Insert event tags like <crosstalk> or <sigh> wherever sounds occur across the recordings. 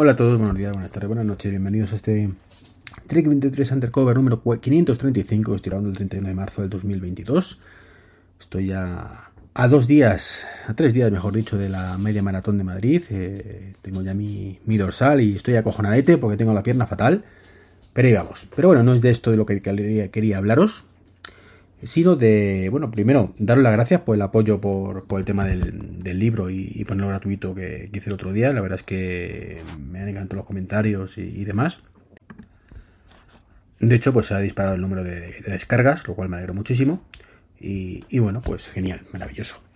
Hola a todos, buenos días, buenas tardes, buenas noches, bienvenidos a este Trek 23 Undercover número 535, estoy grabando el 31 de marzo del 2022. Estoy ya a dos días, a tres días mejor dicho, de la media maratón de Madrid. Eh, tengo ya mi, dorsal y estoy acojonadete porque tengo la pierna fatal. Pero ahí vamos. Pero bueno, no es de esto de lo que quería hablaros sino de, bueno, primero, daros las gracias por el apoyo por, el tema del, libro y, ponerlo gratuito que, hice el otro día. La verdad es que me han encantado los comentarios y, demás. De hecho, pues se ha disparado el número de, descargas, lo cual me alegro muchísimo. y, bueno, pues genial, maravilloso.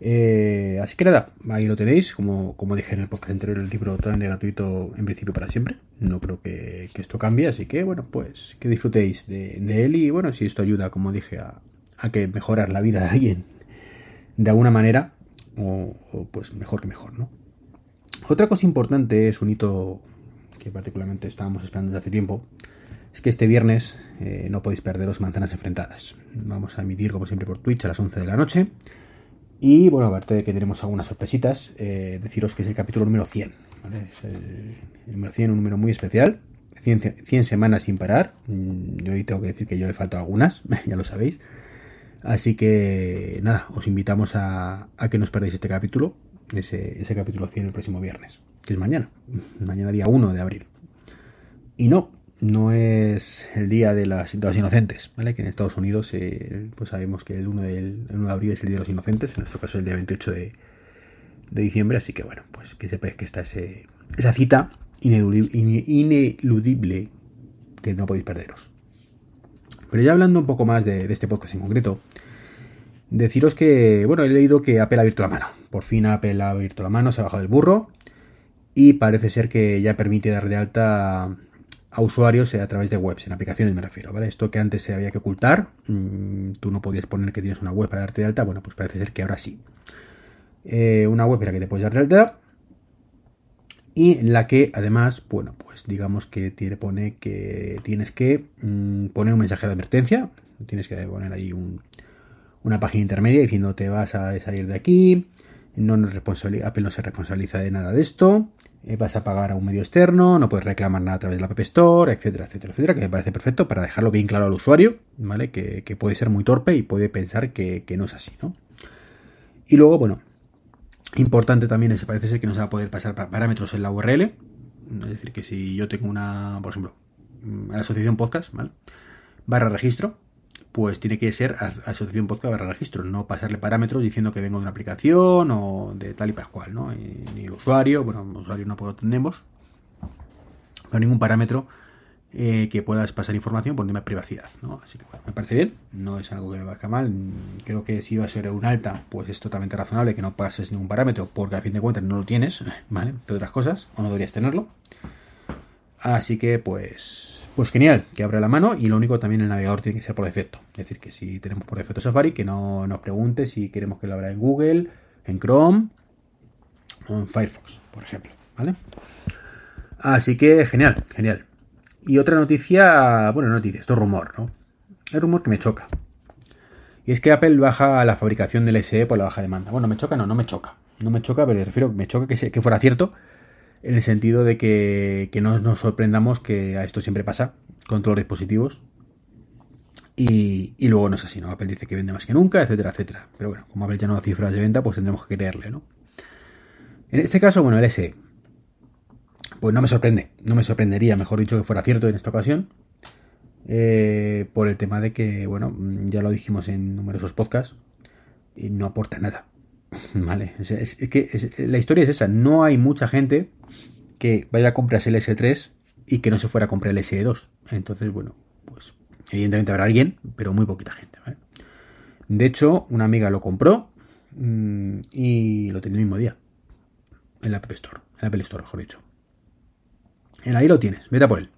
Eh, así que nada, ahí lo tenéis. Como, como dije en el podcast anterior, el libro totalmente gratuito en principio para siempre. No creo que, esto cambie, así que bueno, pues que disfrutéis de, él y bueno, si esto ayuda, como dije, a, que mejorar la vida de alguien de alguna manera, o, pues mejor que mejor, ¿no? Otra cosa importante es un hito que particularmente estábamos esperando desde hace tiempo, es que este viernes eh, no podéis perderos manzanas enfrentadas. Vamos a emitir como siempre por Twitch a las 11 de la noche. Y bueno, aparte de que tenemos algunas sorpresitas, eh, deciros que es el capítulo número 100. Es el, número 100, un número muy especial. 100, semanas sin parar. Mm, yo hoy tengo que decir que yo he faltado algunas, <laughs> ya lo sabéis. Así que nada, os invitamos a, que no os perdáis este capítulo, ese, ese capítulo 100 el próximo viernes, que es mañana, <laughs> mañana día 1 de abril. Y no, no es el día de, las, inocentes, ¿vale? Que en Estados Unidos eh, pues sabemos que el 1, del, de abril es el día de los inocentes, en nuestro caso el día 28 de, diciembre, así que bueno, pues que sepáis que está ese, esa cita ineludible, que no podéis perderos. Pero ya hablando un poco más de, este podcast en concreto, deciros que, bueno, he leído que Apple ha abierto la mano. Por fin Apple ha abierto la mano, se ha bajado el burro y parece ser que ya permite dar de alta a usuarios a través de webs, en aplicaciones me refiero, ¿vale? Esto que antes se había que ocultar, mm, tú no podías poner que tienes una web para darte de alta, bueno, pues parece ser que ahora sí. Eh, una web en la que te puedes dar de alta y la que además, bueno, pues digamos que tiene, pone que tienes que mm, poner un mensaje de advertencia, tienes que poner ahí una página intermedia diciendo te vas a salir de aquí, no Apple no se responsabiliza de nada de esto, eh, vas a pagar a un medio externo, no puedes reclamar nada a través de la App Store, etcétera, etcétera, etcétera, que me parece perfecto para dejarlo bien claro al usuario, ¿vale? Que, puede ser muy torpe y puede pensar que, no es así, ¿no? Y luego, bueno, importante también es, parece ser que no se va a poder pasar parámetros en la URL, es decir, que si yo tengo una, por ejemplo, mm, asociación podcast, ¿vale? Barra registro, pues tiene que ser asociación podcast barra registro, no pasarle parámetros diciendo que vengo de una aplicación o de tal y pascual, ¿no? ni usuario, bueno, usuario no lo tenemos, pero ningún parámetro eh, que puedas pasar información por tema de privacidad, ¿no? Así que bueno, me parece bien, no es algo que me parezca mal, creo que si va a ser un alta, pues es totalmente razonable que no pases ningún parámetro, porque a fin de cuentas no lo tienes, <laughs> ¿vale? De otras cosas, o no deberías tenerlo. Así que pues pues genial, que abra la mano y lo único también el navegador tiene que ser por defecto. Es decir, que si tenemos por defecto Safari, que no nos pregunte si queremos que lo abra en Google, en Chrome o en Firefox, por ejemplo. ¿Vale? Así que genial, genial. Y otra noticia, bueno, noticia, esto es rumor, ¿no? Es rumor que me choca. Y es que Apple baja la fabricación del SE por la baja demanda. Bueno, me choca, no, no me choca. No me choca, pero me refiero, me choca que fuera cierto en el sentido de que, no nos sorprendamos que a esto siempre pasa con todos los dispositivos. Y, luego no es así, ¿no? Apple dice que vende más que nunca, etcétera, etcétera. Pero bueno, como Apple ya no da cifras de venta, pues tendremos que creerle, ¿no? En este caso, bueno, el SE. Pues no me sorprende, no me sorprendería, mejor dicho, que fuera cierto en esta ocasión. Eh, por el tema de que, bueno, ya lo dijimos en numerosos podcasts, y no aporta nada. Vale, es, que la historia es esa. No hay mucha gente que vaya a comprarse el S3 y que no se fuera a comprar el S2. Entonces, bueno, pues evidentemente habrá alguien, pero muy poquita gente. De hecho, una amiga lo compró mm, y lo tenía el mismo día. En la App Store. En la Apple Store, mejor dicho. Ahí lo tienes. Vete a por él.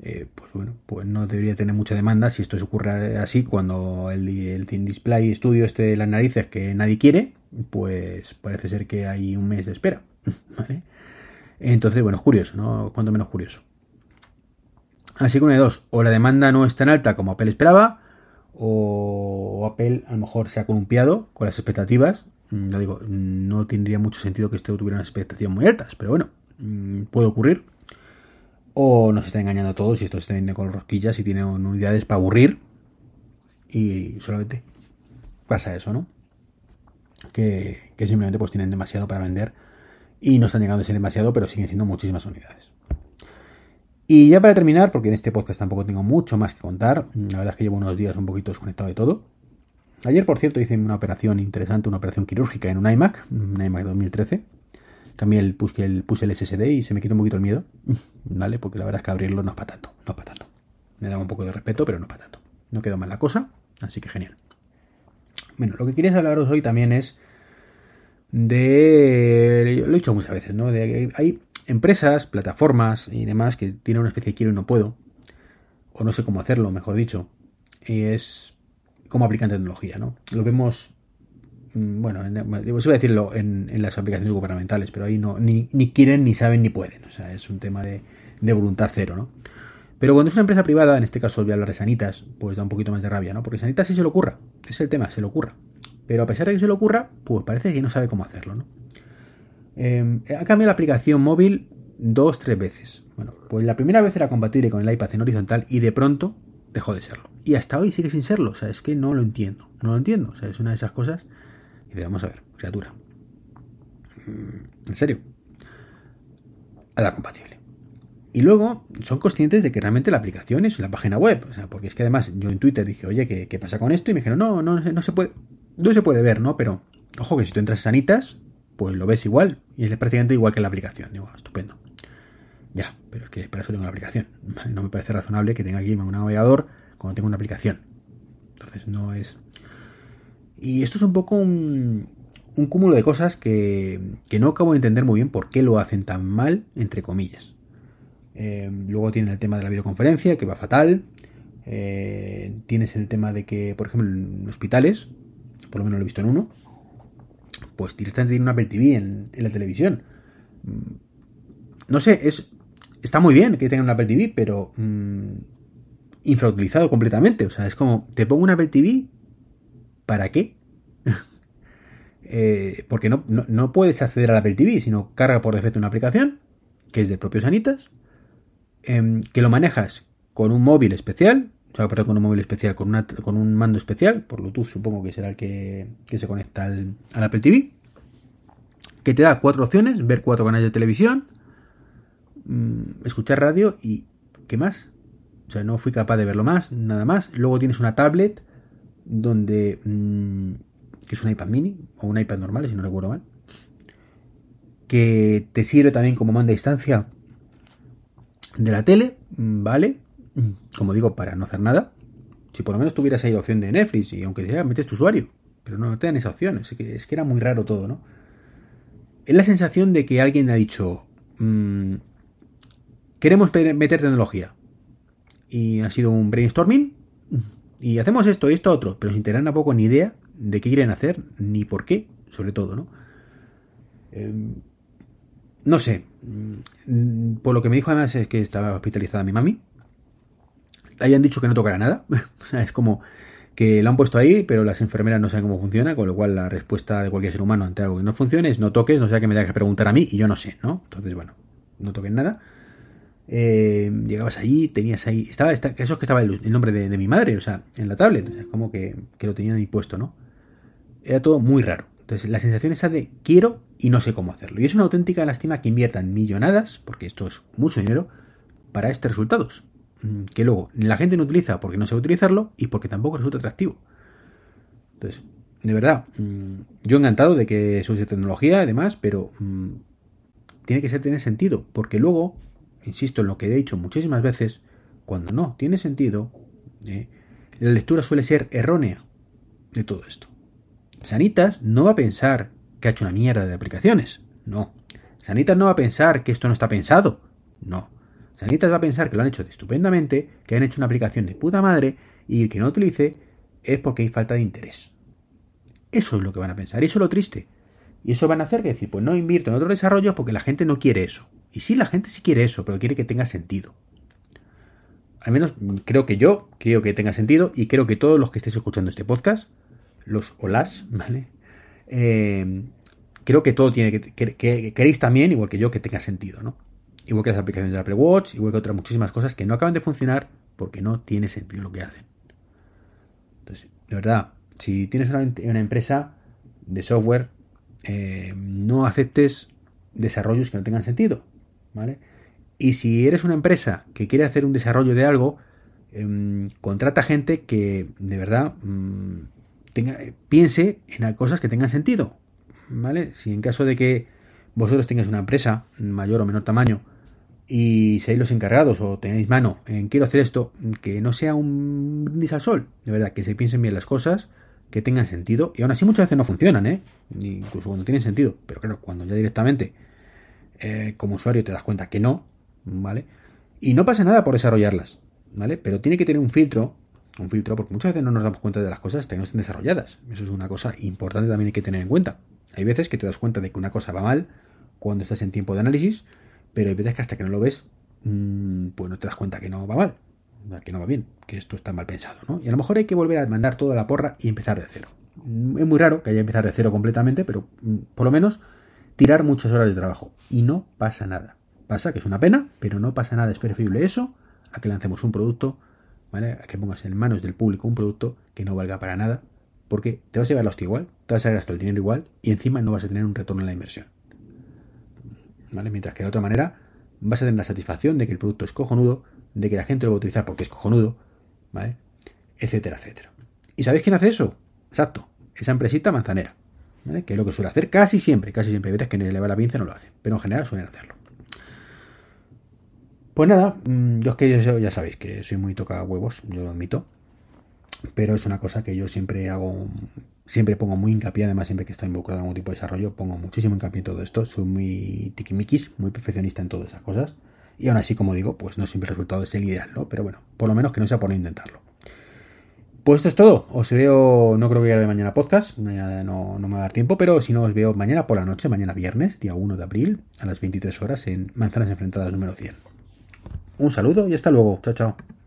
Eh, pues bueno, pues no debería tener mucha demanda si esto se ocurre así cuando el, el Display Studio este de las narices que nadie quiere, pues parece ser que hay un mes de espera. <laughs> Entonces, bueno, curioso, ¿no? Cuanto menos curioso. Así que una de dos, o la demanda no es tan alta como Apple esperaba, o Apple a lo mejor se ha columpiado con las expectativas. No mm, digo, no tendría mucho sentido que esto tuviera unas expectativas muy altas, pero bueno, mm, puede ocurrir. O nos está engañando a todos y esto se vende con rosquillas y tiene unidades para aburrir. Y solamente pasa eso, ¿no? Que, que simplemente pues tienen demasiado para vender y no están llegando a ser demasiado, pero siguen siendo muchísimas unidades. Y ya para terminar, porque en este podcast tampoco tengo mucho más que contar, la verdad es que llevo unos días un poquito desconectado de todo. Ayer, por cierto, hice una operación interesante, una operación quirúrgica en un iMac, un iMac 2013. Cambié el, puse el, puse el SSD y se me quitó un poquito el miedo, <laughs> ¿vale? Porque la verdad es que abrirlo no es para tanto, no es para tanto. Me daba un poco de respeto, pero no es para tanto. No quedó mal la cosa, así que genial. Bueno, lo que quería hablaros hoy también es de... Lo he dicho muchas veces, ¿no? De, hay empresas, plataformas y demás que tienen una especie de quiero y no puedo, o no sé cómo hacerlo, mejor dicho, y es cómo aplican tecnología, ¿no? Lo vemos, bueno, en, voy a decirlo en, las aplicaciones gubernamentales, pero ahí no, ni, quieren, ni saben, ni pueden, o sea, es un tema de, voluntad cero, ¿no? Pero cuando es una empresa privada, en este caso voy a hablar de Sanitas, pues da un poquito más de rabia, ¿no? Porque Sanitas sí se le ocurra, es el tema, se le ocurra. Pero a pesar de que se le ocurra, pues parece que no sabe cómo hacerlo, ¿no? Eh, ha cambiado la aplicación móvil dos, tres veces. Bueno, pues la primera vez era compatible con el iPad en horizontal y de pronto dejó de serlo. Y hasta hoy sigue sin serlo. O sea, es que no lo entiendo. No lo entiendo. O sea, es una de esas cosas. Y le vamos a ver, criatura. Mm, en serio. A la compatible. Y luego son conscientes de que realmente la aplicación es la página web. O sea, porque es que además yo en Twitter dije, oye, ¿qué, qué pasa con esto? Y me dijeron, no, no, no se puede. No se puede ver, ¿no? Pero, ojo que si tú entras Sanitas, pues lo ves igual y es prácticamente igual que la aplicación. Digo, estupendo. Ya, pero es que para eso tengo la aplicación. <laughs> No me parece razonable que tenga aquí un navegador cuando tengo una aplicación. Entonces no es... Y esto es un poco un, cúmulo de cosas que, no acabo de entender muy bien por qué lo hacen tan mal, entre comillas. Eh, luego tienen el tema de la videoconferencia, que va fatal. Eh, tienes el tema de que, por ejemplo, en hospitales, por lo menos lo he visto en uno, pues directamente tiene una Apple TV en, la televisión. Mm, no sé, es está muy bien que tengan una Apple TV, pero mmm, infrautilizado completamente. O sea, es como, te pongo una Apple TV, ¿para qué? <laughs> Eh, porque no, no, puedes acceder a la Apple TV, sino carga por defecto una aplicación, que es de propios Sanitas, em, que lo manejas con un móvil especial, o sea, con un móvil especial, con, una, con un mando especial, por Bluetooth supongo que será el que, se conecta al, Apple TV, que te da cuatro opciones, ver cuatro canales de televisión, mm, escuchar radio y ¿qué más? O sea, no fui capaz de verlo más, nada más. Luego tienes una tablet donde... Mm, que es un iPad mini o un iPad normal, si no recuerdo mal. Que te sirve también como mando a distancia de la tele, mm, ¿vale? como digo, para no hacer nada. Si por lo menos tuvieras ahí la opción de Netflix y aunque sea, metes tu usuario. Pero no, te dan esa opción. Es que, es que era muy raro todo, ¿no? Es la sensación de que alguien ha dicho, mm, queremos meter tecnología. Y ha sido un brainstorming. Y hacemos esto y esto otro. Pero sin tener poco ni idea de qué quieren hacer, ni por qué, sobre todo, ¿no? Em, no sé. Mm, por lo que me dijo además es que estaba hospitalizada mi mami hayan dicho que no tocará nada. <laughs> o sea, es como que lo han puesto ahí, pero las enfermeras no saben cómo funciona, con lo cual la respuesta de cualquier ser humano ante algo que no funcione es no toques, no sea que me tenga que preguntar a mí y yo no sé, ¿no? Entonces, bueno, no toquen nada. Eh, llegabas allí, tenías ahí, estaba, eso es que estaba el, nombre de, mi madre, o sea, en la tablet, o como que, que, lo tenían ahí puesto, ¿no? Era todo muy raro. Entonces, la sensación esa de quiero y no sé cómo hacerlo. Y es una auténtica lástima que inviertan millonadas, porque esto es mucho dinero, para estos resultados. Mm, que luego la gente no utiliza porque no sabe utilizarlo y porque tampoco resulta atractivo. Entonces, de verdad, mm, yo encantado de que se use tecnología, además, pero mm, tiene que ser tener sentido, porque luego, insisto en lo que he dicho muchísimas veces, cuando no tiene sentido, eh, la lectura suele ser errónea de todo esto. Sanitas no va a pensar que ha hecho una mierda de aplicaciones, no. Sanitas no va a pensar que esto no está pensado, no. Sanitas va a pensar que lo han hecho estupendamente, que han hecho una aplicación de puta madre y el que no utilice es porque hay falta de interés. Eso es lo que van a pensar, y eso es lo triste. Y eso van a hacer que decir, pues no invierto en otro desarrollo porque la gente no quiere eso. Y sí, la gente sí quiere eso, pero quiere que tenga sentido. Al menos creo que yo creo que tenga sentido y creo que todos los que estéis escuchando este podcast, los o las, <laughs> ¿vale? Eh, creo que todo tiene que, que, queréis también, igual que yo, que tenga sentido, ¿no? Igual que las aplicaciones de Apple Watch, igual que otras muchísimas cosas que no acaban de funcionar porque no tiene sentido lo que hacen. Entonces, de verdad, si tienes una, empresa de software, eh, no aceptes desarrollos que no tengan sentido, ¿vale? Y si eres una empresa que quiere hacer un desarrollo de algo, em, contrata gente que de verdad mm, piense en cosas que tengan sentido, ¿vale? Si en caso de que vosotros tengáis una empresa mayor o menor tamaño y seáis los encargados o tenéis mano en quiero hacer esto, que no sea un brindis al sol, de verdad, que se piensen bien las cosas, que tengan sentido, y aún así muchas veces no funcionan, ¿eh? Incluso cuando tienen sentido, pero claro, cuando ya directamente eh, como usuario te das cuenta que no, ¿vale? Y no pasa nada por desarrollarlas, ¿vale? Pero tiene que tener un filtro, un filtro, porque muchas veces no nos damos cuenta de las cosas hasta que no estén desarrolladas. Eso es una cosa importante también hay que tener en cuenta. Hay veces que te das cuenta de que una cosa va mal cuando estás en tiempo de análisis, pero hay veces que hasta que no lo ves, mm, pues no te das cuenta que no va mal, que no va bien, que esto está mal pensado, ¿no? Y a lo mejor hay que volver a mandar toda la porra y empezar de cero. Es muy raro que haya empezar de cero completamente, pero mm, por lo menos tirar muchas horas de trabajo. Y no pasa nada. Pasa que es una pena, pero no pasa nada. Es preferible eso a que lancemos un producto, ¿vale? A que pongas en manos del público un producto que no valga para nada, porque te vas a llevar la hostia igual, te vas a gastar el dinero igual y encima no vas a tener un retorno en la inversión. Mientras que de otra manera vas a tener la satisfacción de que el producto es cojonudo, de que la gente lo va a utilizar porque es cojonudo, ¿vale? Etcétera, etcétera. ¿Y sabéis quién hace eso? Exacto, esa empresita manzanera, Que es lo que suele hacer casi siempre, casi siempre. Hay veces que le va la pinza no lo hace, pero en general suelen hacerlo. Pues nada, mm, yo es que ya sabéis que soy muy toca huevos, yo lo admito pero es una cosa que yo siempre hago, siempre pongo muy hincapié, además siempre que estoy involucrado en algún tipo de desarrollo, pongo muchísimo hincapié en todo esto, soy muy tiquimiquis, muy perfeccionista en todas esas cosas, y aún así, como digo, pues no siempre el resultado es el ideal, ¿no? Pero bueno, por lo menos que no sea por intentarlo. Pues esto es todo, os veo, no creo que de mañana podcast, no, no me va a dar tiempo, pero si no os veo mañana por la noche, mañana viernes, día 1 de abril, a las 23 horas en Manzanas Enfrentadas número 100. Un saludo y hasta luego, chao chao.